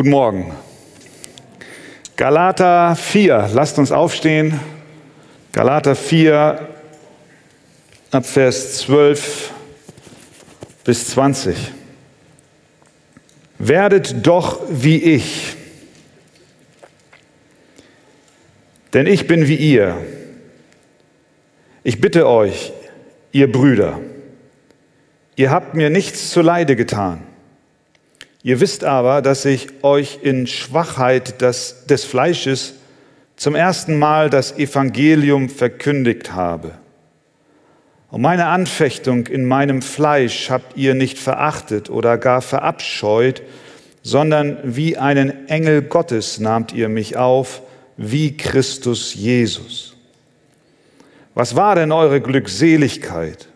Guten Morgen. Galater 4, lasst uns aufstehen. Galater 4, ab Vers 12 bis 20. Werdet doch wie ich, denn ich bin wie ihr. Ich bitte euch, ihr Brüder, ihr habt mir nichts zuleide getan. Ihr wisst aber, dass ich euch in Schwachheit des, des Fleisches zum ersten Mal das Evangelium verkündigt habe. Und meine Anfechtung in meinem Fleisch habt ihr nicht verachtet oder gar verabscheut, sondern wie einen Engel Gottes nahmt ihr mich auf, wie Christus Jesus. Was war denn eure Glückseligkeit?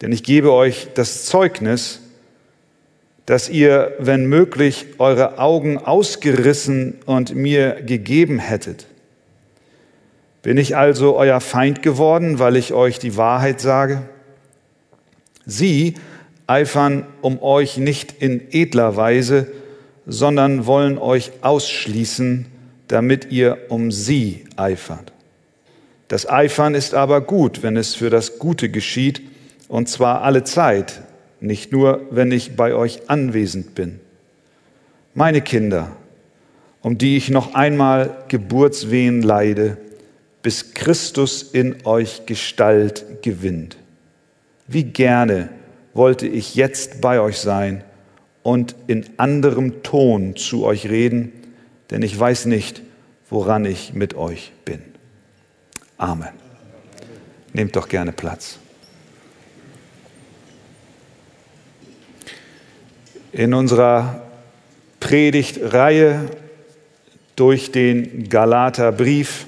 Denn ich gebe euch das Zeugnis, dass ihr, wenn möglich, eure Augen ausgerissen und mir gegeben hättet. Bin ich also euer Feind geworden, weil ich euch die Wahrheit sage? Sie eifern um euch nicht in edler Weise, sondern wollen euch ausschließen, damit ihr um sie eifert. Das Eifern ist aber gut, wenn es für das Gute geschieht, und zwar alle Zeit, nicht nur, wenn ich bei euch anwesend bin. Meine Kinder, um die ich noch einmal Geburtswehen leide, bis Christus in euch Gestalt gewinnt. Wie gerne wollte ich jetzt bei euch sein und in anderem Ton zu euch reden, denn ich weiß nicht, woran ich mit euch bin. Amen. Nehmt doch gerne Platz. In unserer Predigtreihe durch den Galaterbrief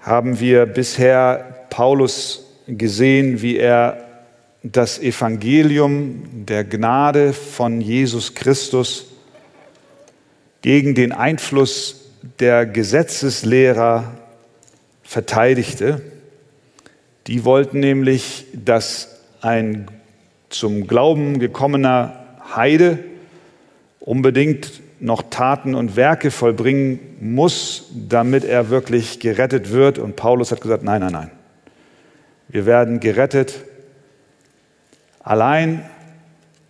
haben wir bisher Paulus gesehen, wie er das Evangelium der Gnade von Jesus Christus gegen den Einfluss der Gesetzeslehrer verteidigte. Die wollten nämlich, dass ein zum Glauben gekommener Heide unbedingt noch Taten und Werke vollbringen muss, damit er wirklich gerettet wird. Und Paulus hat gesagt, nein, nein, nein. Wir werden gerettet allein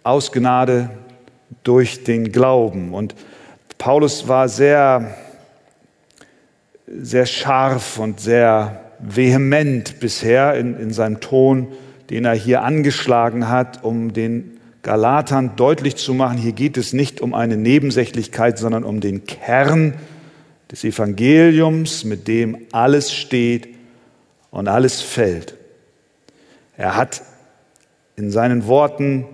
aus Gnade durch den Glauben. Und Paulus war sehr, sehr scharf und sehr vehement bisher in, in seinem Ton, den er hier angeschlagen hat, um den Galatern deutlich zu machen, hier geht es nicht um eine Nebensächlichkeit, sondern um den Kern des Evangeliums, mit dem alles steht und alles fällt. Er hat in seinen Worten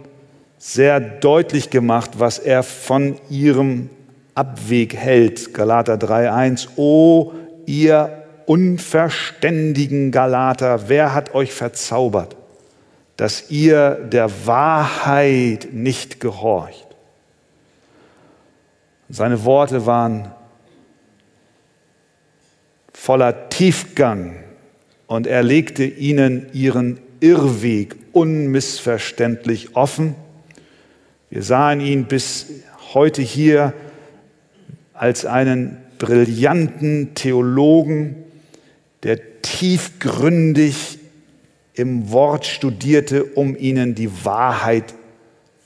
sehr deutlich gemacht, was er von ihrem Abweg hält. Galater 3.1. O ihr unverständigen Galater, wer hat euch verzaubert? Dass ihr der Wahrheit nicht gehorcht. Seine Worte waren voller Tiefgang und er legte ihnen ihren Irrweg unmissverständlich offen. Wir sahen ihn bis heute hier als einen brillanten Theologen, der tiefgründig im Wort studierte, um ihnen die Wahrheit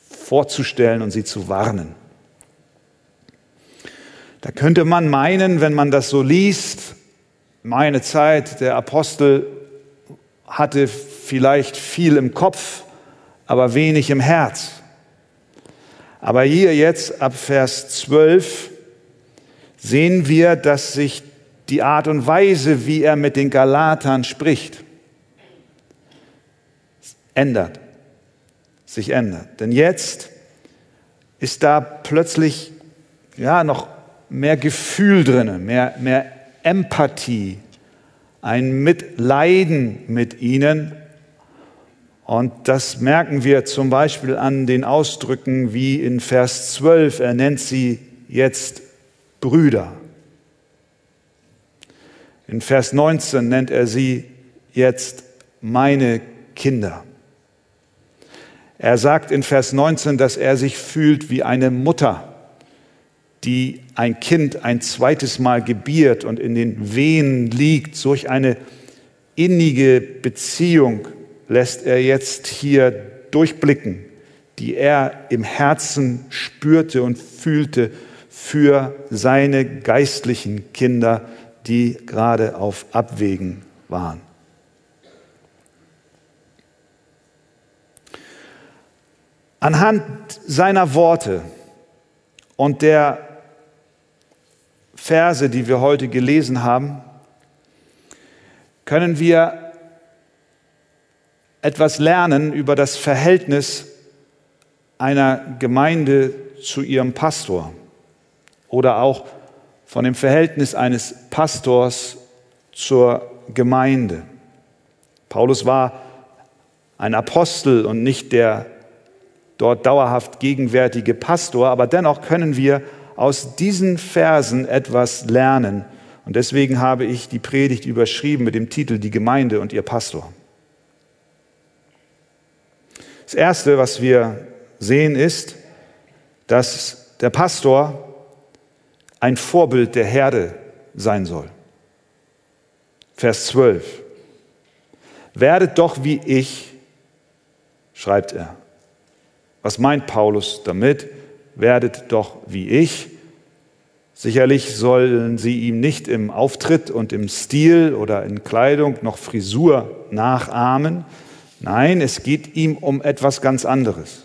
vorzustellen und sie zu warnen. Da könnte man meinen, wenn man das so liest, meine Zeit, der Apostel hatte vielleicht viel im Kopf, aber wenig im Herz. Aber hier jetzt ab Vers 12 sehen wir, dass sich die Art und Weise, wie er mit den Galatern spricht, ändert, sich ändert. Denn jetzt ist da plötzlich ja noch mehr Gefühl drin, mehr, mehr Empathie, ein Mitleiden mit ihnen. Und das merken wir zum Beispiel an den Ausdrücken wie in Vers 12. Er nennt sie jetzt Brüder. In Vers 19 nennt er sie jetzt meine Kinder. Er sagt in Vers 19, dass er sich fühlt wie eine Mutter, die ein Kind ein zweites Mal gebiert und in den Wehen liegt. Solch eine innige Beziehung lässt er jetzt hier durchblicken, die er im Herzen spürte und fühlte für seine geistlichen Kinder, die gerade auf Abwägen waren. Anhand seiner Worte und der Verse, die wir heute gelesen haben, können wir etwas lernen über das Verhältnis einer Gemeinde zu ihrem Pastor oder auch von dem Verhältnis eines Pastors zur Gemeinde. Paulus war ein Apostel und nicht der dort dauerhaft gegenwärtige Pastor, aber dennoch können wir aus diesen Versen etwas lernen. Und deswegen habe ich die Predigt überschrieben mit dem Titel Die Gemeinde und ihr Pastor. Das Erste, was wir sehen, ist, dass der Pastor ein Vorbild der Herde sein soll. Vers 12. Werdet doch wie ich, schreibt er. Was meint Paulus damit? Werdet doch wie ich. Sicherlich sollen sie ihm nicht im Auftritt und im Stil oder in Kleidung noch Frisur nachahmen. Nein, es geht ihm um etwas ganz anderes.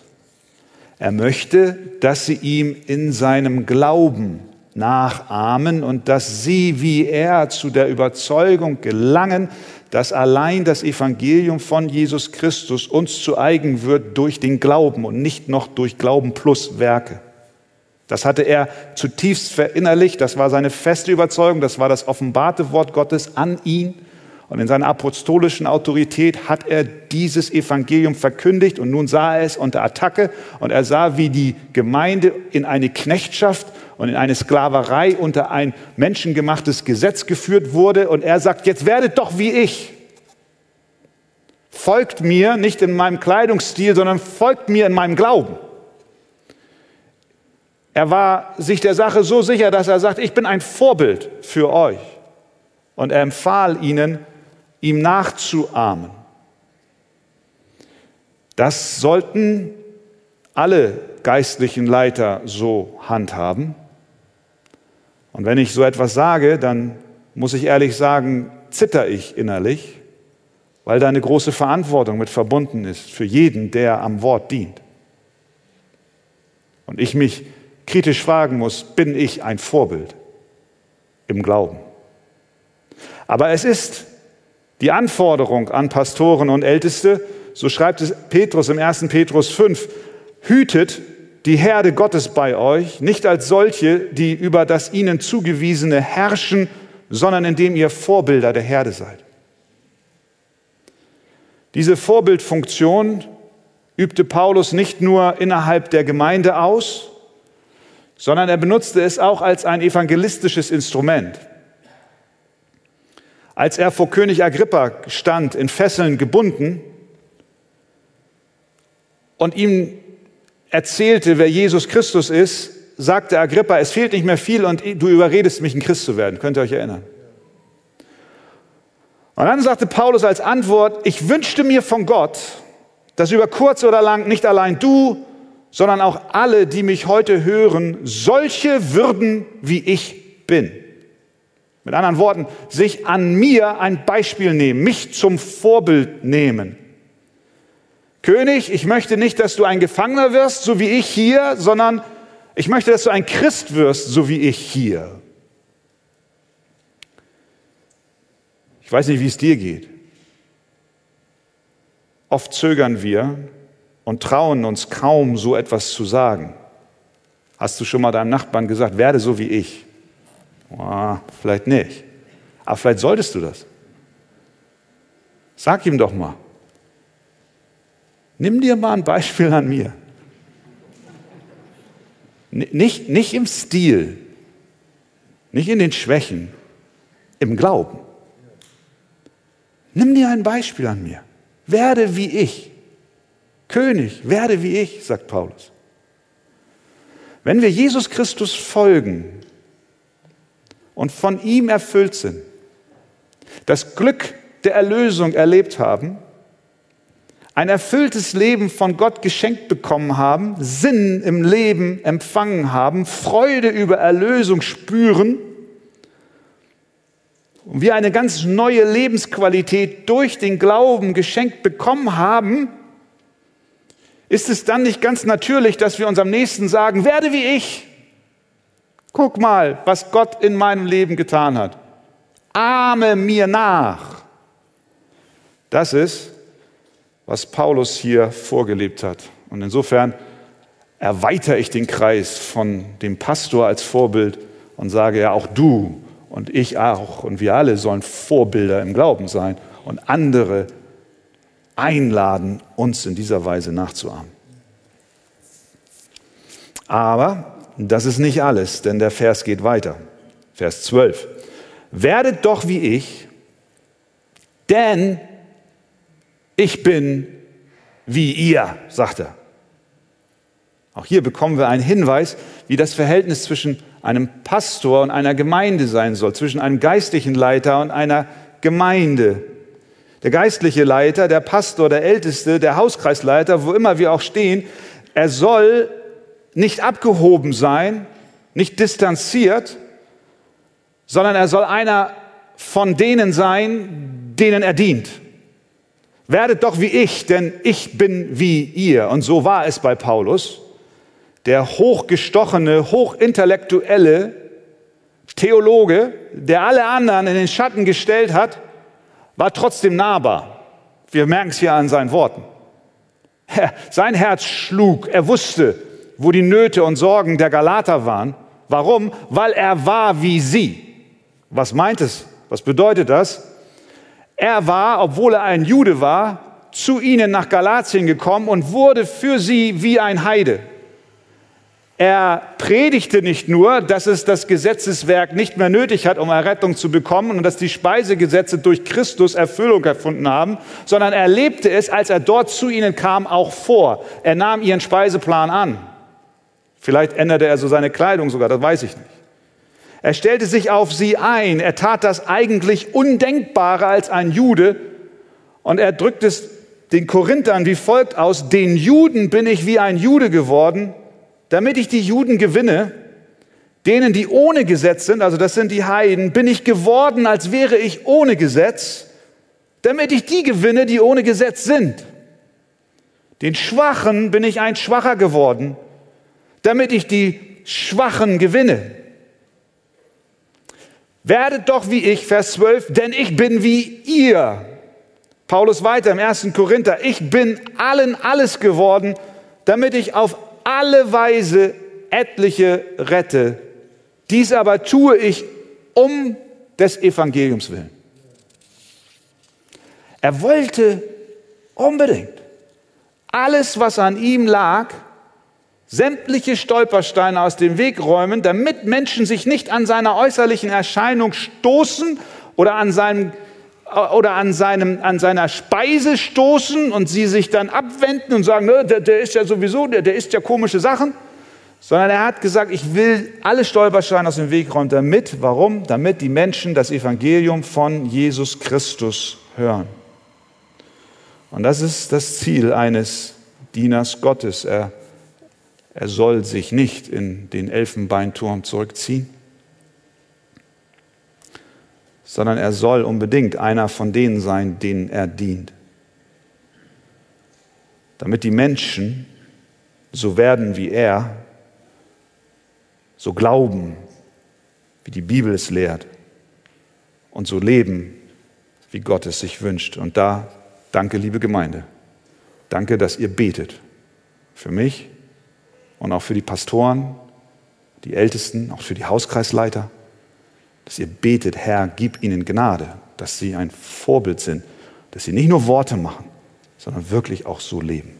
Er möchte, dass sie ihm in seinem Glauben nachahmen und dass sie wie er zu der Überzeugung gelangen, dass allein das Evangelium von Jesus Christus uns zu eigen wird durch den Glauben und nicht noch durch Glauben plus Werke. Das hatte er zutiefst verinnerlicht, das war seine feste Überzeugung, das war das offenbarte Wort Gottes an ihn. Und in seiner apostolischen Autorität hat er dieses Evangelium verkündigt und nun sah er es unter Attacke und er sah, wie die Gemeinde in eine Knechtschaft und in eine Sklaverei unter ein menschengemachtes Gesetz geführt wurde. Und er sagt, jetzt werdet doch wie ich. Folgt mir nicht in meinem Kleidungsstil, sondern folgt mir in meinem Glauben. Er war sich der Sache so sicher, dass er sagt, ich bin ein Vorbild für euch. Und er empfahl ihnen, ihm nachzuahmen. Das sollten alle geistlichen Leiter so handhaben. Und wenn ich so etwas sage, dann muss ich ehrlich sagen, zitter ich innerlich, weil da eine große Verantwortung mit verbunden ist für jeden, der am Wort dient. Und ich mich kritisch fragen muss, bin ich ein Vorbild im Glauben? Aber es ist die Anforderung an Pastoren und Älteste, so schreibt es Petrus im 1. Petrus 5, hütet die Herde Gottes bei euch, nicht als solche, die über das ihnen zugewiesene herrschen, sondern indem ihr Vorbilder der Herde seid. Diese Vorbildfunktion übte Paulus nicht nur innerhalb der Gemeinde aus, sondern er benutzte es auch als ein evangelistisches Instrument. Als er vor König Agrippa stand, in Fesseln gebunden, und ihm erzählte, wer Jesus Christus ist, sagte Agrippa, es fehlt nicht mehr viel und du überredest mich, ein Christ zu werden. Könnt ihr euch erinnern? Und dann sagte Paulus als Antwort, ich wünschte mir von Gott, dass über kurz oder lang nicht allein du, sondern auch alle, die mich heute hören, solche würden, wie ich bin. Mit anderen Worten, sich an mir ein Beispiel nehmen, mich zum Vorbild nehmen. König, ich möchte nicht, dass du ein Gefangener wirst, so wie ich hier, sondern ich möchte, dass du ein Christ wirst, so wie ich hier. Ich weiß nicht, wie es dir geht. Oft zögern wir und trauen uns kaum, so etwas zu sagen. Hast du schon mal deinem Nachbarn gesagt, werde so wie ich? Oh, vielleicht nicht. Aber vielleicht solltest du das. Sag ihm doch mal. Nimm dir mal ein Beispiel an mir. Nicht, nicht im Stil, nicht in den Schwächen, im Glauben. Nimm dir ein Beispiel an mir. Werde wie ich. König, werde wie ich, sagt Paulus. Wenn wir Jesus Christus folgen und von ihm erfüllt sind, das Glück der Erlösung erlebt haben, ein erfülltes Leben von Gott geschenkt bekommen haben, Sinn im Leben empfangen haben, Freude über Erlösung spüren und wir eine ganz neue Lebensqualität durch den Glauben geschenkt bekommen haben, ist es dann nicht ganz natürlich, dass wir unserem Nächsten sagen, werde wie ich. Guck mal, was Gott in meinem Leben getan hat. Ahme mir nach. Das ist, was Paulus hier vorgelebt hat. Und insofern erweitere ich den Kreis von dem Pastor als Vorbild und sage ja, auch du und ich auch und wir alle sollen Vorbilder im Glauben sein und andere einladen, uns in dieser Weise nachzuahmen. Aber das ist nicht alles, denn der Vers geht weiter. Vers 12. Werdet doch wie ich, denn ich bin wie ihr, sagt er. Auch hier bekommen wir einen Hinweis, wie das Verhältnis zwischen einem Pastor und einer Gemeinde sein soll, zwischen einem geistlichen Leiter und einer Gemeinde. Der geistliche Leiter, der Pastor, der Älteste, der Hauskreisleiter, wo immer wir auch stehen, er soll nicht abgehoben sein, nicht distanziert, sondern er soll einer von denen sein, denen er dient. Werdet doch wie ich, denn ich bin wie ihr. Und so war es bei Paulus. Der hochgestochene, hochintellektuelle Theologe, der alle anderen in den Schatten gestellt hat, war trotzdem nahbar. Wir merken es hier an seinen Worten. Sein Herz schlug. Er wusste, wo die Nöte und Sorgen der Galater waren. Warum? Weil er war wie sie. Was meint es? Was bedeutet das? Er war, obwohl er ein Jude war, zu ihnen nach Galatien gekommen und wurde für sie wie ein Heide. Er predigte nicht nur, dass es das Gesetzeswerk nicht mehr nötig hat, um Errettung zu bekommen und dass die Speisegesetze durch Christus Erfüllung erfunden haben, sondern er lebte es, als er dort zu ihnen kam, auch vor. Er nahm ihren Speiseplan an. Vielleicht änderte er so seine Kleidung sogar, das weiß ich nicht. Er stellte sich auf sie ein. Er tat das eigentlich Undenkbare als ein Jude. Und er drückt es den Korinthern wie folgt aus. Den Juden bin ich wie ein Jude geworden, damit ich die Juden gewinne. Denen, die ohne Gesetz sind, also das sind die Heiden, bin ich geworden, als wäre ich ohne Gesetz, damit ich die gewinne, die ohne Gesetz sind. Den Schwachen bin ich ein Schwacher geworden, damit ich die Schwachen gewinne. Werdet doch wie ich, Vers 12, denn ich bin wie ihr. Paulus weiter im 1. Korinther, ich bin allen alles geworden, damit ich auf alle Weise etliche rette. Dies aber tue ich um des Evangeliums willen. Er wollte unbedingt alles, was an ihm lag, sämtliche Stolpersteine aus dem Weg räumen, damit Menschen sich nicht an seiner äußerlichen Erscheinung stoßen oder an seinem oder an, seinem, an seiner Speise stoßen und sie sich dann abwenden und sagen, ne, der, der ist ja sowieso, der, der isst ja komische Sachen, sondern er hat gesagt, ich will alle Stolpersteine aus dem Weg räumen, damit, warum? Damit die Menschen das Evangelium von Jesus Christus hören. Und das ist das Ziel eines Dieners Gottes. Er er soll sich nicht in den Elfenbeinturm zurückziehen, sondern er soll unbedingt einer von denen sein, denen er dient. Damit die Menschen so werden wie er, so glauben, wie die Bibel es lehrt und so leben, wie Gott es sich wünscht. Und da danke, liebe Gemeinde. Danke, dass ihr betet. Für mich und auch für die Pastoren, die Ältesten, auch für die Hauskreisleiter, dass ihr betet, Herr, gib ihnen Gnade, dass sie ein Vorbild sind, dass sie nicht nur Worte machen, sondern wirklich auch so leben.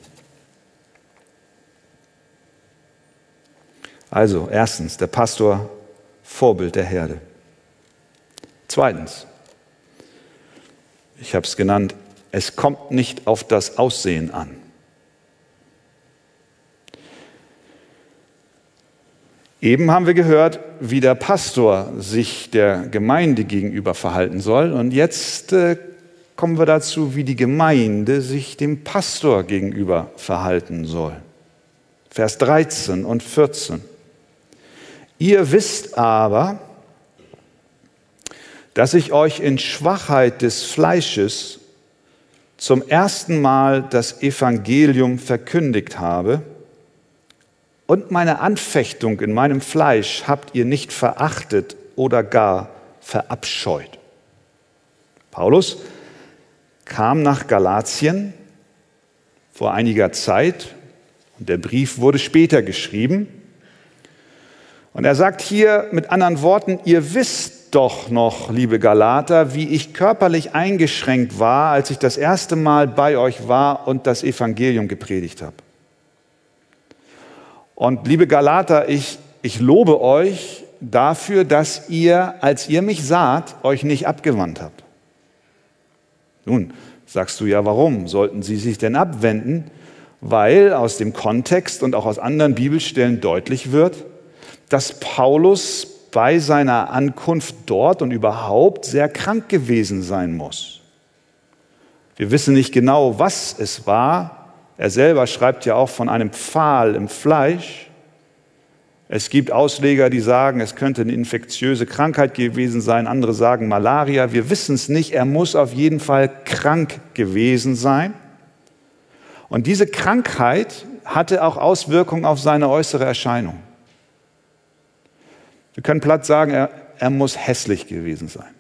Also, erstens, der Pastor, Vorbild der Herde. Zweitens, ich habe es genannt, es kommt nicht auf das Aussehen an. Eben haben wir gehört, wie der Pastor sich der Gemeinde gegenüber verhalten soll. Und jetzt äh, kommen wir dazu, wie die Gemeinde sich dem Pastor gegenüber verhalten soll. Vers 13 und 14. Ihr wisst aber, dass ich euch in Schwachheit des Fleisches zum ersten Mal das Evangelium verkündigt habe, und meine Anfechtung in meinem Fleisch habt ihr nicht verachtet oder gar verabscheut. Paulus kam nach Galatien vor einiger Zeit und der Brief wurde später geschrieben. Und er sagt hier mit anderen Worten, ihr wisst doch noch, liebe Galater, wie ich körperlich eingeschränkt war, als ich das erste Mal bei euch war und das Evangelium gepredigt habe. Und liebe Galater, ich, ich lobe euch dafür, dass ihr, als ihr mich saht, euch nicht abgewandt habt. Nun, sagst du ja, warum sollten sie sich denn abwenden? Weil aus dem Kontext und auch aus anderen Bibelstellen deutlich wird, dass Paulus bei seiner Ankunft dort und überhaupt sehr krank gewesen sein muss. Wir wissen nicht genau, was es war, er selber schreibt ja auch von einem Pfahl im Fleisch. Es gibt Ausleger, die sagen, es könnte eine infektiöse Krankheit gewesen sein. Andere sagen Malaria. Wir wissen es nicht. Er muss auf jeden Fall krank gewesen sein. Und diese Krankheit hatte auch Auswirkungen auf seine äußere Erscheinung. Wir können platt sagen, er, er muss hässlich gewesen sein.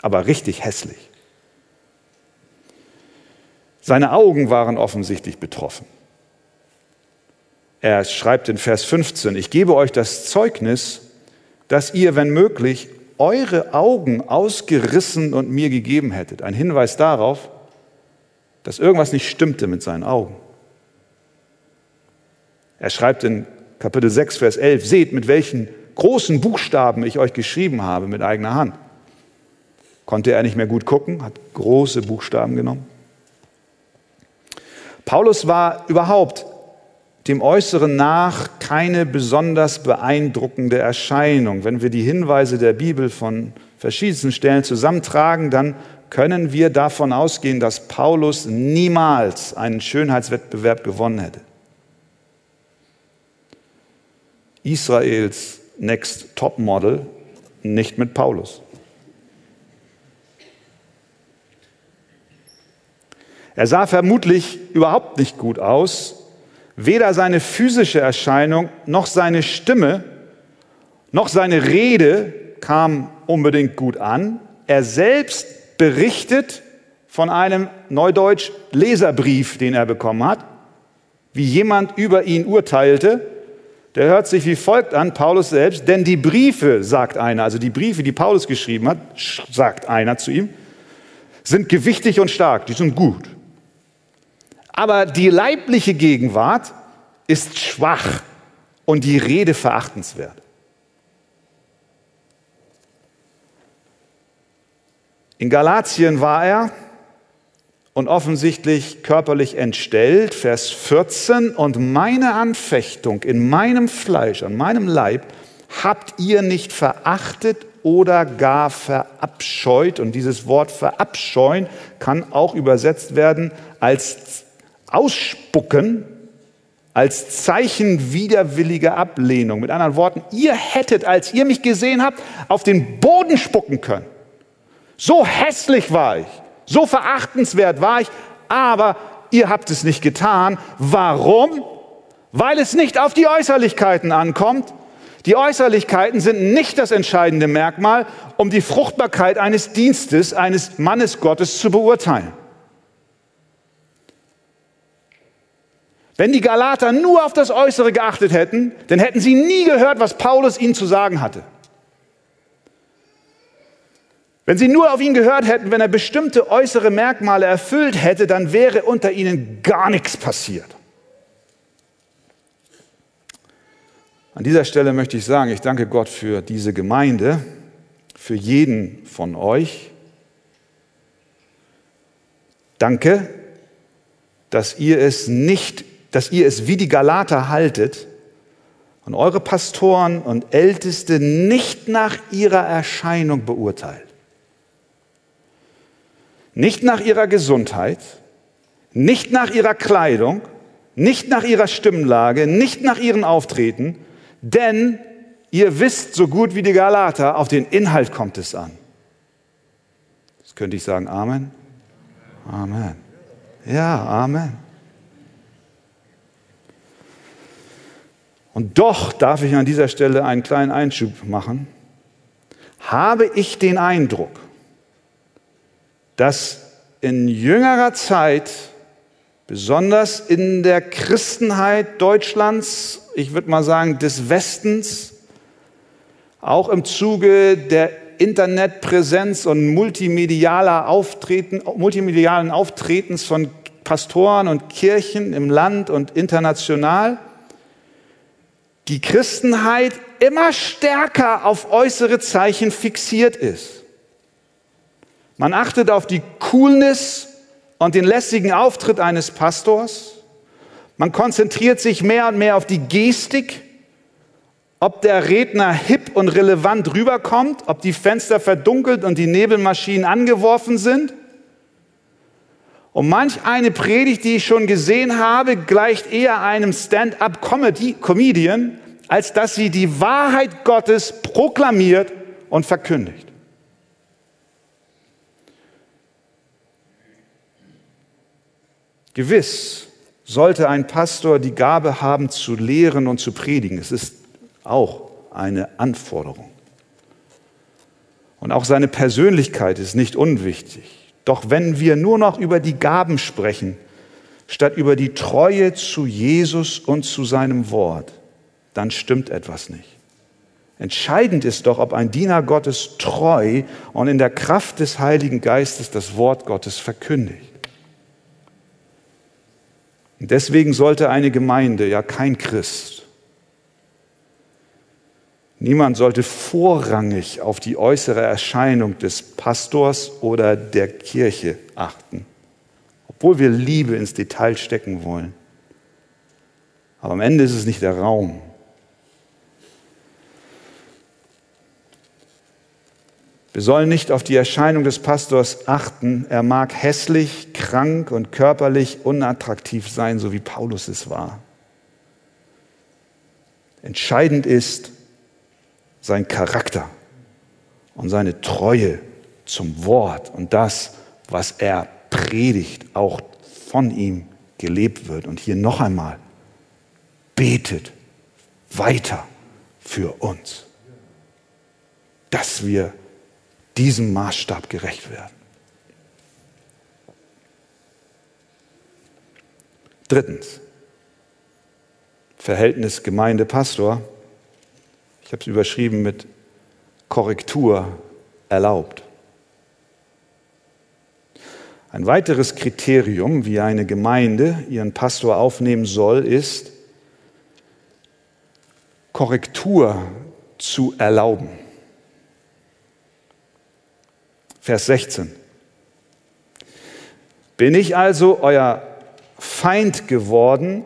Aber richtig hässlich. Seine Augen waren offensichtlich betroffen. Er schreibt in Vers 15, ich gebe euch das Zeugnis, dass ihr, wenn möglich, eure Augen ausgerissen und mir gegeben hättet. Ein Hinweis darauf, dass irgendwas nicht stimmte mit seinen Augen. Er schreibt in Kapitel 6, Vers 11, seht, mit welchen großen Buchstaben ich euch geschrieben habe mit eigener Hand. Konnte er nicht mehr gut gucken, hat große Buchstaben genommen. Paulus war überhaupt dem Äußeren nach keine besonders beeindruckende Erscheinung. Wenn wir die Hinweise der Bibel von verschiedensten Stellen zusammentragen, dann können wir davon ausgehen, dass Paulus niemals einen Schönheitswettbewerb gewonnen hätte. Israels Next Topmodel nicht mit Paulus. Er sah vermutlich überhaupt nicht gut aus. Weder seine physische Erscheinung noch seine Stimme noch seine Rede kam unbedingt gut an. Er selbst berichtet von einem Neudeutsch Leserbrief, den er bekommen hat, wie jemand über ihn urteilte. Der hört sich wie folgt an, Paulus selbst, denn die Briefe, sagt einer, also die Briefe, die Paulus geschrieben hat, sagt einer zu ihm, sind gewichtig und stark, die sind gut. Aber die leibliche Gegenwart ist schwach und die Rede verachtenswert. In Galatien war er und offensichtlich körperlich entstellt, Vers 14, und meine Anfechtung in meinem Fleisch, an meinem Leib, habt ihr nicht verachtet oder gar verabscheut. Und dieses Wort verabscheuen kann auch übersetzt werden als ausspucken als Zeichen widerwilliger Ablehnung. Mit anderen Worten, ihr hättet, als ihr mich gesehen habt, auf den Boden spucken können. So hässlich war ich, so verachtenswert war ich, aber ihr habt es nicht getan. Warum? Weil es nicht auf die Äußerlichkeiten ankommt. Die Äußerlichkeiten sind nicht das entscheidende Merkmal, um die Fruchtbarkeit eines Dienstes, eines Mannes Gottes zu beurteilen. Wenn die Galater nur auf das Äußere geachtet hätten, dann hätten sie nie gehört, was Paulus ihnen zu sagen hatte. Wenn sie nur auf ihn gehört hätten, wenn er bestimmte äußere Merkmale erfüllt hätte, dann wäre unter ihnen gar nichts passiert. An dieser Stelle möchte ich sagen, ich danke Gott für diese Gemeinde, für jeden von euch. Danke, dass ihr es nicht dass ihr es wie die Galater haltet und eure Pastoren und Älteste nicht nach ihrer Erscheinung beurteilt. Nicht nach ihrer Gesundheit, nicht nach ihrer Kleidung, nicht nach ihrer Stimmlage, nicht nach ihrem Auftreten, denn ihr wisst so gut wie die Galater, auf den Inhalt kommt es an. Das könnte ich sagen, Amen. Amen. Ja, Amen. Und doch darf ich an dieser Stelle einen kleinen Einschub machen. Habe ich den Eindruck, dass in jüngerer Zeit, besonders in der Christenheit Deutschlands, ich würde mal sagen des Westens, auch im Zuge der Internetpräsenz und multimedialer Auftreten, multimedialen Auftretens von Pastoren und Kirchen im Land und international, die Christenheit immer stärker auf äußere Zeichen fixiert ist. Man achtet auf die Coolness und den lässigen Auftritt eines Pastors. Man konzentriert sich mehr und mehr auf die Gestik, ob der Redner hip und relevant rüberkommt, ob die Fenster verdunkelt und die Nebelmaschinen angeworfen sind. Und manch eine Predigt, die ich schon gesehen habe, gleicht eher einem Stand-up-Comedian, als dass sie die Wahrheit Gottes proklamiert und verkündigt. Gewiss sollte ein Pastor die Gabe haben zu lehren und zu predigen. Es ist auch eine Anforderung. Und auch seine Persönlichkeit ist nicht unwichtig. Doch wenn wir nur noch über die Gaben sprechen, statt über die Treue zu Jesus und zu seinem Wort, dann stimmt etwas nicht. Entscheidend ist doch, ob ein Diener Gottes treu und in der Kraft des Heiligen Geistes das Wort Gottes verkündigt. Und deswegen sollte eine Gemeinde, ja kein Christ, Niemand sollte vorrangig auf die äußere Erscheinung des Pastors oder der Kirche achten, obwohl wir Liebe ins Detail stecken wollen. Aber am Ende ist es nicht der Raum. Wir sollen nicht auf die Erscheinung des Pastors achten. Er mag hässlich, krank und körperlich unattraktiv sein, so wie Paulus es war. Entscheidend ist, sein Charakter und seine Treue zum Wort und das, was er predigt, auch von ihm gelebt wird. Und hier noch einmal, betet weiter für uns, dass wir diesem Maßstab gerecht werden. Drittens, Verhältnis Gemeinde-Pastor. Ich habe es überschrieben mit Korrektur erlaubt. Ein weiteres Kriterium, wie eine Gemeinde ihren Pastor aufnehmen soll, ist, Korrektur zu erlauben. Vers 16. Bin ich also euer Feind geworden,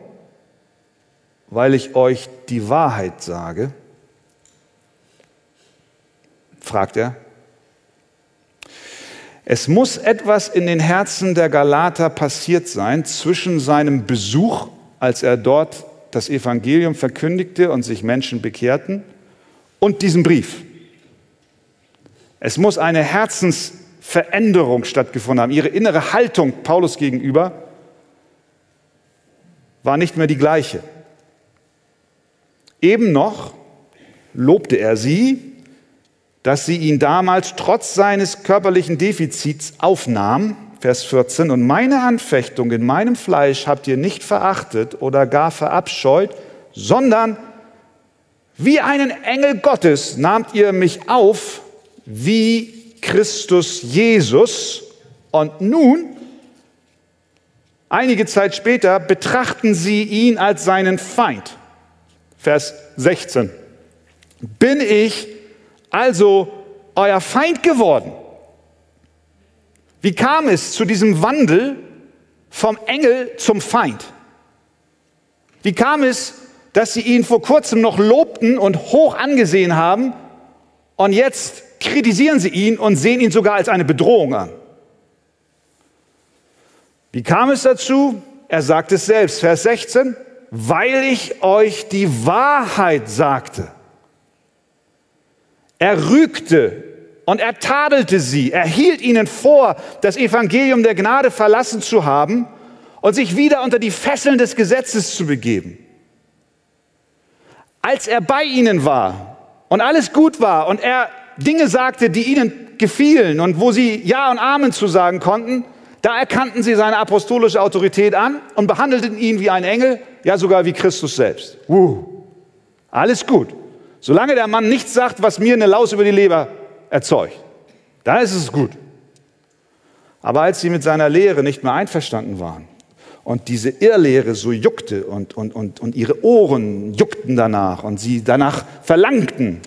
weil ich euch die Wahrheit sage? Fragt er. Es muss etwas in den Herzen der Galater passiert sein zwischen seinem Besuch, als er dort das Evangelium verkündigte und sich Menschen bekehrten, und diesem Brief. Es muss eine Herzensveränderung stattgefunden haben. Ihre innere Haltung Paulus gegenüber war nicht mehr die gleiche. Eben noch lobte er sie, dass sie ihn damals trotz seines körperlichen Defizits aufnahm. Vers 14. Und meine Anfechtung in meinem Fleisch habt ihr nicht verachtet oder gar verabscheut, sondern wie einen Engel Gottes nahmt ihr mich auf, wie Christus Jesus. Und nun, einige Zeit später, betrachten sie ihn als seinen Feind. Vers 16. Bin ich also euer Feind geworden. Wie kam es zu diesem Wandel vom Engel zum Feind? Wie kam es dass sie ihn vor kurzem noch lobten und hoch angesehen haben und jetzt kritisieren sie ihn und sehen ihn sogar als eine Bedrohung an. Wie kam es dazu? Er sagt es selbst, Vers 16, weil ich euch die Wahrheit sagte. Er rügte und er tadelte sie. Er hielt ihnen vor, das Evangelium der Gnade verlassen zu haben und sich wieder unter die Fesseln des Gesetzes zu begeben. Als er bei ihnen war und alles gut war und er Dinge sagte, die ihnen gefielen und wo sie Ja und Amen zu sagen konnten, da erkannten sie seine apostolische Autorität an und behandelten ihn wie ein Engel, ja sogar wie Christus selbst. Uh, alles gut. Solange der Mann nichts sagt, was mir eine Laus über die Leber erzeugt, da ist es gut. Aber als sie mit seiner Lehre nicht mehr einverstanden waren und diese Irrlehre so juckte und, und, und, und ihre Ohren juckten danach und sie danach verlangten,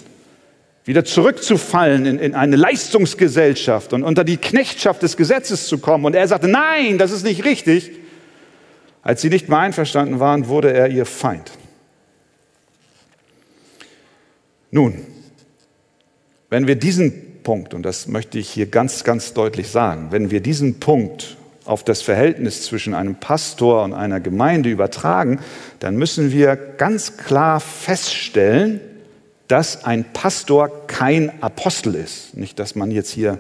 wieder zurückzufallen in, in eine Leistungsgesellschaft und unter die Knechtschaft des Gesetzes zu kommen. Und er sagte, nein, das ist nicht richtig. Als sie nicht mehr einverstanden waren, wurde er ihr Feind. Nun, wenn wir diesen Punkt, und das möchte ich hier ganz, ganz deutlich sagen, wenn wir diesen Punkt auf das Verhältnis zwischen einem Pastor und einer Gemeinde übertragen, dann müssen wir ganz klar feststellen, dass ein Pastor kein Apostel ist. Nicht, dass man jetzt hier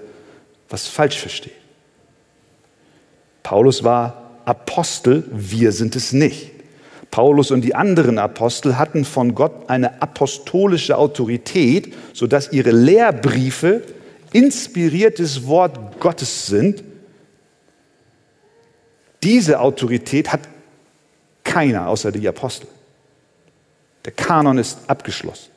was falsch versteht. Paulus war Apostel, wir sind es nicht. Paulus und die anderen Apostel hatten von Gott eine apostolische Autorität, sodass ihre Lehrbriefe inspiriertes Wort Gottes sind. Diese Autorität hat keiner außer die Apostel. Der Kanon ist abgeschlossen.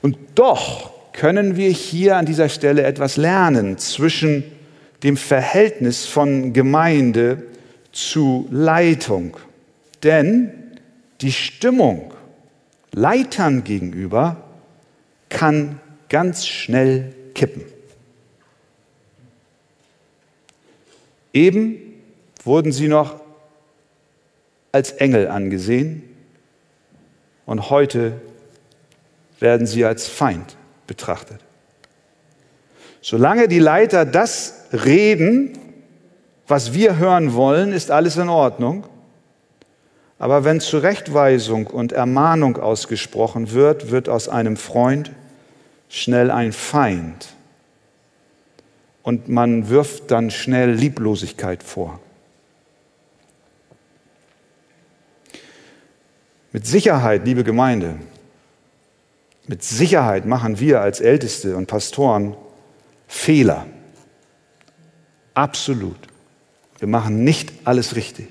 Und doch können wir hier an dieser Stelle etwas lernen zwischen dem Verhältnis von Gemeinde zu Leitung. Denn die Stimmung Leitern gegenüber kann ganz schnell kippen. Eben wurden sie noch als Engel angesehen und heute werden sie als Feind betrachtet. Solange die Leiter das reden, was wir hören wollen, ist alles in Ordnung. Aber wenn Zurechtweisung und Ermahnung ausgesprochen wird, wird aus einem Freund schnell ein Feind. Und man wirft dann schnell Lieblosigkeit vor. Mit Sicherheit, liebe Gemeinde, mit Sicherheit machen wir als Älteste und Pastoren Fehler. Absolut. Wir machen nicht alles richtig.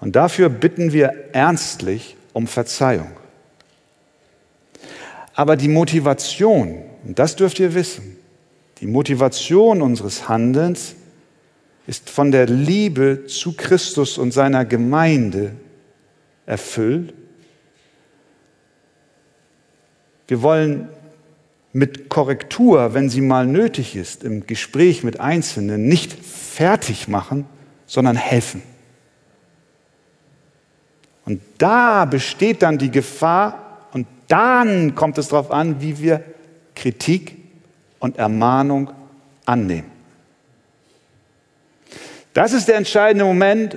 Und dafür bitten wir ernstlich um Verzeihung. Aber die Motivation, und das dürft ihr wissen, die Motivation unseres Handelns ist von der Liebe zu Christus und seiner Gemeinde erfüllt Wir wollen mit Korrektur, wenn sie mal nötig ist, im Gespräch mit Einzelnen nicht fertig machen, sondern helfen. Und da besteht dann die Gefahr und dann kommt es darauf an, wie wir Kritik und Ermahnung annehmen. Das ist der entscheidende Moment,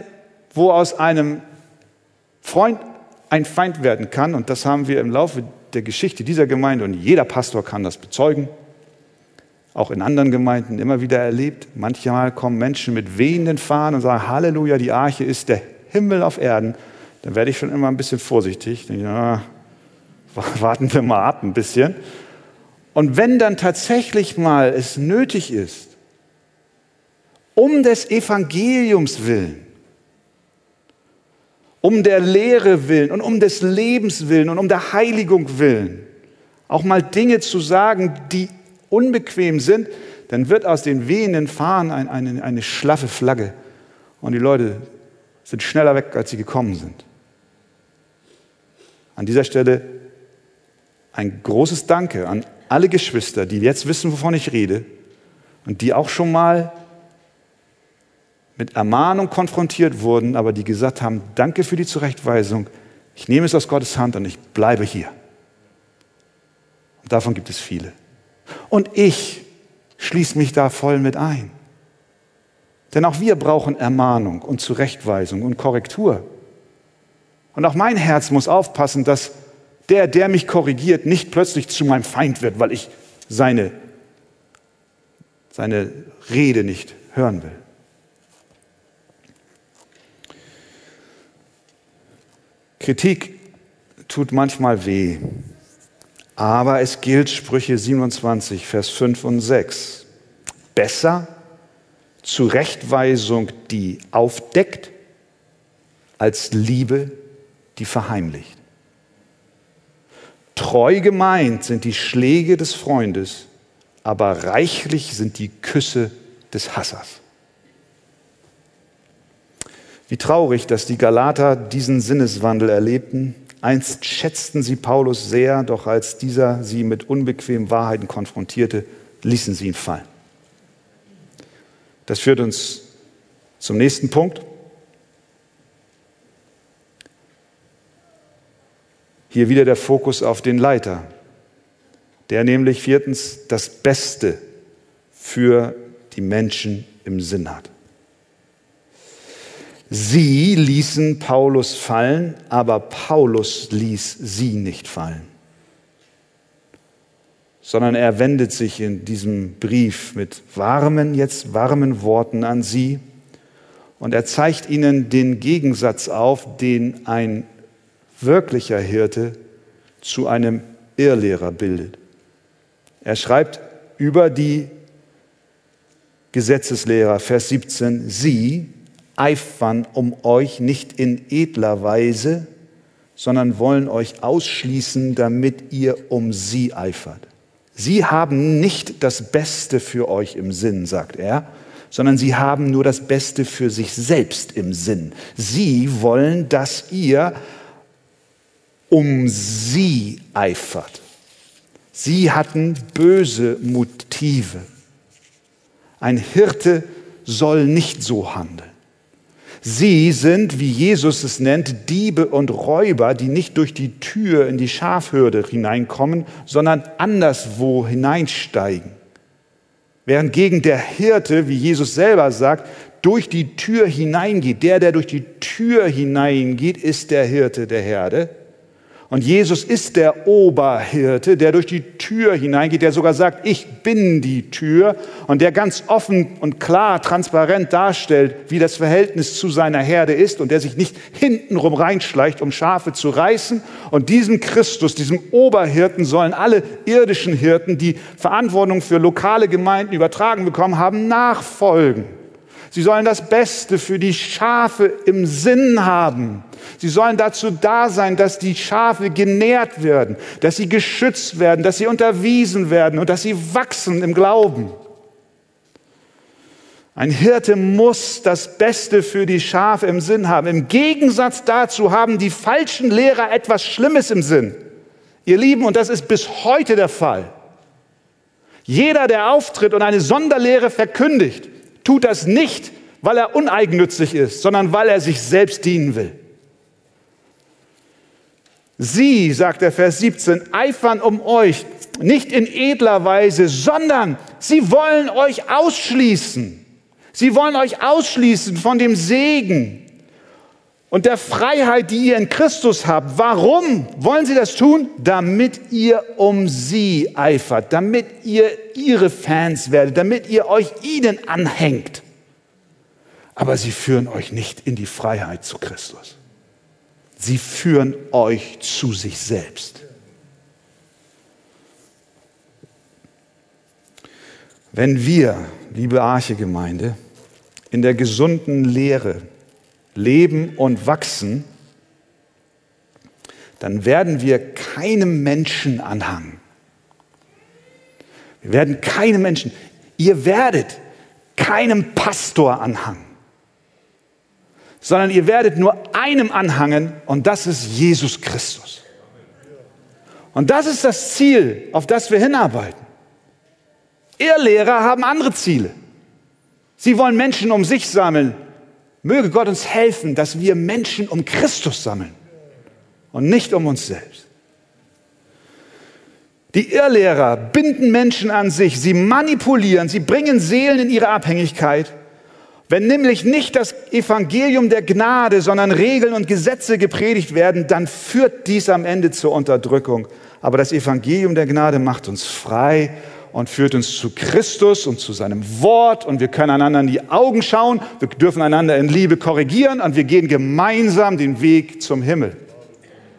wo aus einem Freund ein Feind werden kann. Und das haben wir im Laufe der Geschichte dieser Gemeinde, und jeder Pastor kann das bezeugen, auch in anderen Gemeinden immer wieder erlebt. Manchmal kommen Menschen mit wehenden Fahnen und sagen, Halleluja, die Arche ist der Himmel auf Erden. Dann werde ich schon immer ein bisschen vorsichtig. Denke, ja, warten wir mal ab ein bisschen. Und wenn dann tatsächlich mal es nötig ist, um des Evangeliums willen, um der Lehre willen und um des Lebens willen und um der Heiligung willen, auch mal Dinge zu sagen, die unbequem sind, dann wird aus den wehenden Fahnen ein, eine, eine schlaffe Flagge und die Leute sind schneller weg, als sie gekommen sind. An dieser Stelle ein großes Danke an alle Geschwister, die jetzt wissen, wovon ich rede und die auch schon mal mit Ermahnung konfrontiert wurden, aber die gesagt haben, danke für die Zurechtweisung, Ich nehme es aus Gottes Hand und ich bleibe hier. Und davon gibt es viele. Und ich schließe mich da voll mit ein. Denn auch wir brauchen Ermahnung und Zurechtweisung und Korrektur. Und auch mein Herz muss aufpassen, dass der, der mich korrigiert, nicht plötzlich zu meinem Feind wird, weil ich seine, seine Rede nicht hören will. Kritik tut manchmal weh, aber es gilt Sprüche 27, Vers 5 und 6. Besser Zurechtweisung, die aufdeckt, als Liebe, die verheimlicht. Treu gemeint sind die Schläge des Freundes, aber reichlich sind die Küsse des Hassers. Wie traurig, dass die Galater diesen Sinneswandel erlebten. Einst schätzten sie Paulus sehr, doch als dieser sie mit unbequemen Wahrheiten konfrontierte, ließen sie ihn fallen. Das führt uns zum nächsten Punkt. Hier wieder der Fokus auf den Leiter, der nämlich viertens das Beste für die Menschen im Sinn hat. Sie ließen Paulus fallen, aber Paulus ließ sie nicht fallen, sondern er wendet sich in diesem Brief mit warmen, jetzt warmen Worten an sie und er zeigt ihnen den Gegensatz auf, den ein wirklicher Hirte zu einem Irrlehrer bildet. Er schreibt über die Gesetzeslehrer, Vers 17, sie, eifern um euch nicht in edler Weise, sondern wollen euch ausschließen, damit ihr um sie eifert. Sie haben nicht das Beste für euch im Sinn, sagt er, sondern sie haben nur das Beste für sich selbst im Sinn. Sie wollen, dass ihr um sie eifert. Sie hatten böse Motive. Ein Hirte soll nicht so handeln. Sie sind, wie Jesus es nennt, Diebe und Räuber, die nicht durch die Tür in die Schafhürde hineinkommen, sondern anderswo hineinsteigen. Während gegen der Hirte, wie Jesus selber sagt, durch die Tür hineingeht. Der, der durch die Tür hineingeht, ist der Hirte der Herde. Und Jesus ist der Oberhirte, der durch die Tür hineingeht, der sogar sagt, ich bin die Tür und der ganz offen und klar, transparent darstellt, wie das Verhältnis zu seiner Herde ist und der sich nicht hintenrum reinschleicht, um Schafe zu reißen. Und diesem Christus, diesem Oberhirten sollen alle irdischen Hirten, die Verantwortung für lokale Gemeinden übertragen bekommen haben, nachfolgen. Sie sollen das Beste für die Schafe im Sinn haben. Sie sollen dazu da sein, dass die Schafe genährt werden, dass sie geschützt werden, dass sie unterwiesen werden und dass sie wachsen im Glauben. Ein Hirte muss das Beste für die Schafe im Sinn haben. Im Gegensatz dazu haben die falschen Lehrer etwas Schlimmes im Sinn. Ihr Lieben, und das ist bis heute der Fall. Jeder, der auftritt und eine Sonderlehre verkündigt, tut das nicht, weil er uneigennützig ist, sondern weil er sich selbst dienen will. Sie, sagt der Vers 17, eifern um euch, nicht in edler Weise, sondern sie wollen euch ausschließen. Sie wollen euch ausschließen von dem Segen und der Freiheit, die ihr in Christus habt. Warum wollen sie das tun? Damit ihr um sie eifert, damit ihr ihre Fans werdet, damit ihr euch ihnen anhängt. Aber sie führen euch nicht in die Freiheit zu Christus. Sie führen euch zu sich selbst. Wenn wir, liebe Archegemeinde, in der gesunden Lehre leben und wachsen, dann werden wir keinem Menschen anhangen. Wir werden keinem Menschen, ihr werdet keinem Pastor anhangen, sondern ihr werdet nur einem anhangen und das ist Jesus Christus. Und das ist das Ziel, auf das wir hinarbeiten. Irrlehrer haben andere Ziele. Sie wollen Menschen um sich sammeln, Möge Gott uns helfen, dass wir Menschen um Christus sammeln. und nicht um uns selbst. Die Irrlehrer binden Menschen an sich, sie manipulieren, sie bringen Seelen in ihre Abhängigkeit. Wenn nämlich nicht das Evangelium der Gnade, sondern Regeln und Gesetze gepredigt werden, dann führt dies am Ende zur Unterdrückung. Aber das Evangelium der Gnade macht uns frei und führt uns zu Christus und zu seinem Wort und wir können einander in die Augen schauen, wir dürfen einander in Liebe korrigieren und wir gehen gemeinsam den Weg zum Himmel.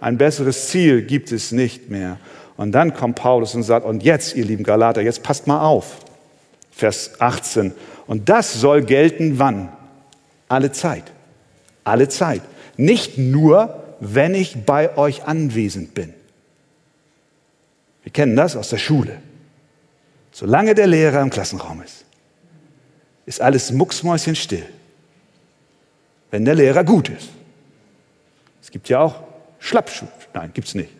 Ein besseres Ziel gibt es nicht mehr. Und dann kommt Paulus und sagt, und jetzt, ihr lieben Galater, jetzt passt mal auf. Vers 18. Und das soll gelten wann? Alle Zeit. Alle Zeit. Nicht nur, wenn ich bei euch anwesend bin. Wir kennen das aus der Schule. Solange der Lehrer im Klassenraum ist, ist alles mucksmäuschenstill. Wenn der Lehrer gut ist. Es gibt ja auch Schlappschuh. Nein, gibt es nicht.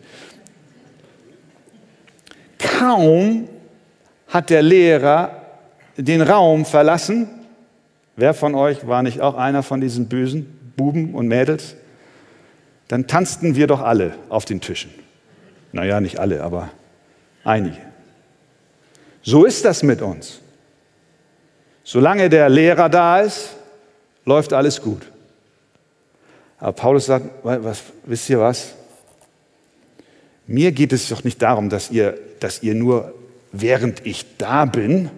Kaum hat der Lehrer den Raum verlassen. Wer von euch war nicht auch einer von diesen bösen Buben und Mädels? Dann tanzten wir doch alle auf den Tischen. Naja, nicht alle, aber einige. So ist das mit uns. Solange der Lehrer da ist, läuft alles gut. Aber Paulus sagt, was, wisst ihr was? Mir geht es doch nicht darum, dass ihr, dass ihr nur, während ich da bin,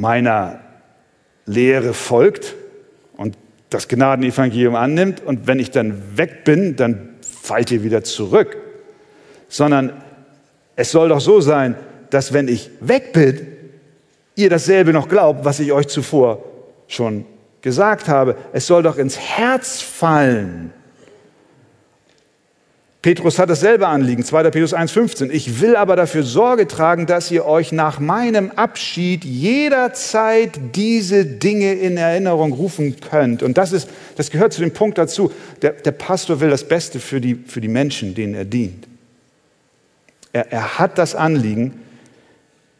meiner Lehre folgt und das Gnadenevangelium annimmt und wenn ich dann weg bin, dann fallt ihr wieder zurück. Sondern es soll doch so sein, dass wenn ich weg bin, ihr dasselbe noch glaubt, was ich euch zuvor schon gesagt habe. Es soll doch ins Herz fallen. Petrus hat dasselbe Anliegen, 2. Petrus 1,15. Ich will aber dafür Sorge tragen, dass ihr euch nach meinem Abschied jederzeit diese Dinge in Erinnerung rufen könnt. Und das, ist, das gehört zu dem Punkt dazu. Der, der Pastor will das Beste für die, für die Menschen, denen er dient. Er, er hat das Anliegen,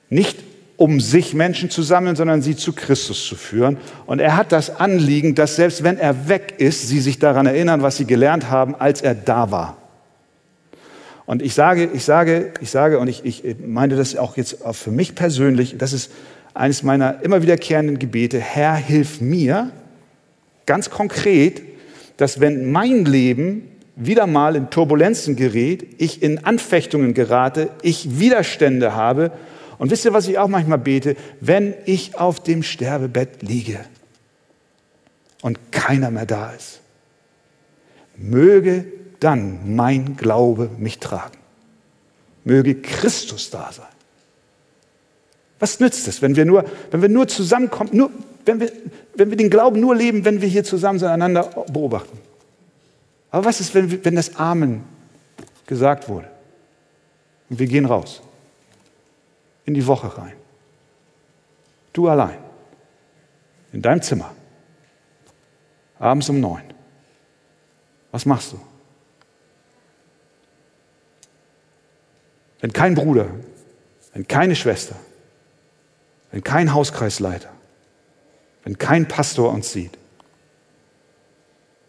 nicht um sich Menschen zu sammeln, sondern sie zu Christus zu führen. Und er hat das Anliegen, dass selbst wenn er weg ist, sie sich daran erinnern, was sie gelernt haben, als er da war. Und ich sage, ich sage, ich sage, und ich, ich meine das auch jetzt für mich persönlich, das ist eines meiner immer wiederkehrenden Gebete, Herr, hilf mir, ganz konkret, dass wenn mein Leben wieder mal in Turbulenzen gerät, ich in Anfechtungen gerate, ich Widerstände habe und wisst ihr, was ich auch manchmal bete? Wenn ich auf dem Sterbebett liege und keiner mehr da ist, möge dann mein Glaube mich tragen. Möge Christus da sein. Was nützt es, wenn wir nur, wenn wir nur zusammenkommen, nur, wenn, wir, wenn wir den Glauben nur leben, wenn wir hier zusammen einander beobachten? Aber was ist, wenn, wenn das Amen gesagt wurde? Und wir gehen raus in die Woche rein. Du allein. In deinem Zimmer. Abends um neun. Was machst du? Wenn kein Bruder, wenn keine Schwester, wenn kein Hauskreisleiter, wenn kein Pastor uns sieht,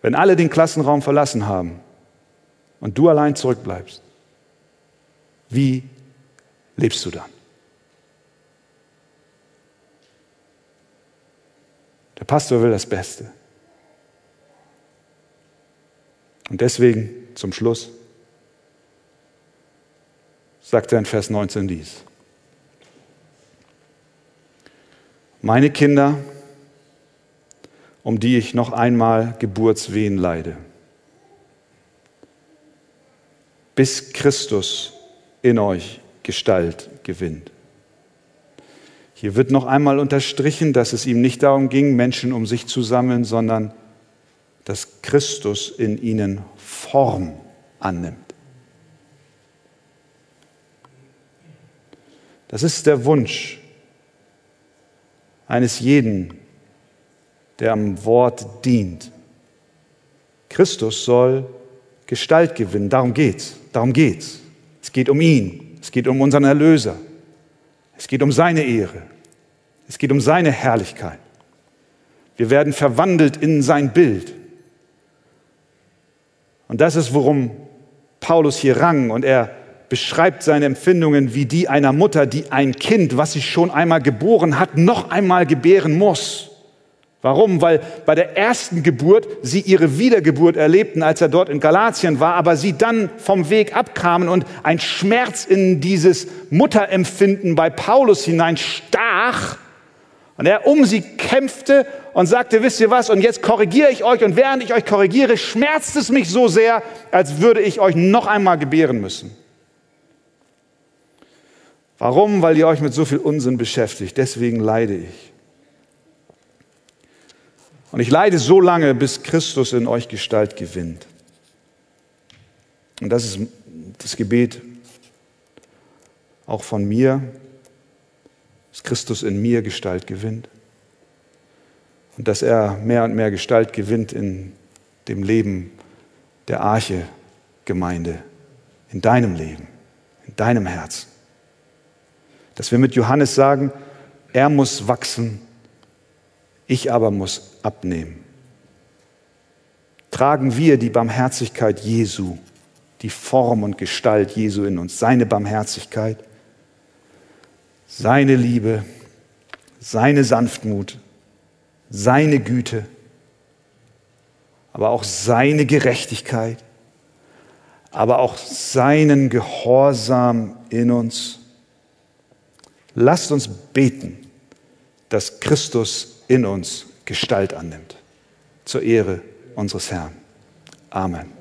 wenn alle den Klassenraum verlassen haben und du allein zurückbleibst, wie lebst du dann? Der Pastor will das Beste. Und deswegen zum Schluss sagt er in Vers 19 dies. Meine Kinder, um die ich noch einmal Geburtswehen leide, bis Christus in euch Gestalt gewinnt. Hier wird noch einmal unterstrichen, dass es ihm nicht darum ging, Menschen um sich zu sammeln, sondern dass Christus in ihnen Form annimmt. Das ist der Wunsch eines jeden, der am Wort dient. Christus soll Gestalt gewinnen. Darum geht's. Darum geht's. Es geht um ihn. Es geht um unseren Erlöser. Es geht um seine Ehre. Es geht um seine Herrlichkeit. Wir werden verwandelt in sein Bild. Und das ist, worum Paulus hier rang. Und er beschreibt seine Empfindungen wie die einer Mutter, die ein Kind, was sie schon einmal geboren hat, noch einmal gebären muss. Warum? Weil bei der ersten Geburt sie ihre Wiedergeburt erlebten, als er dort in Galatien war, aber sie dann vom Weg abkamen und ein Schmerz in dieses Mutterempfinden bei Paulus hineinstach und er um sie kämpfte und sagte, wisst ihr was, und jetzt korrigiere ich euch und während ich euch korrigiere, schmerzt es mich so sehr, als würde ich euch noch einmal gebären müssen. Warum? Weil ihr euch mit so viel Unsinn beschäftigt. Deswegen leide ich. Und ich leide so lange, bis Christus in euch Gestalt gewinnt. Und das ist das Gebet auch von mir, dass Christus in mir Gestalt gewinnt. Und dass er mehr und mehr Gestalt gewinnt in dem Leben der Arche-Gemeinde, in deinem Leben, in deinem Herzen. Dass wir mit Johannes sagen, er muss wachsen, ich aber muss abnehmen. Tragen wir die Barmherzigkeit Jesu, die Form und Gestalt Jesu in uns, seine Barmherzigkeit, seine Liebe, seine Sanftmut, seine Güte, aber auch seine Gerechtigkeit, aber auch seinen Gehorsam in uns Lasst uns beten, dass Christus in uns Gestalt annimmt. Zur Ehre unseres Herrn. Amen.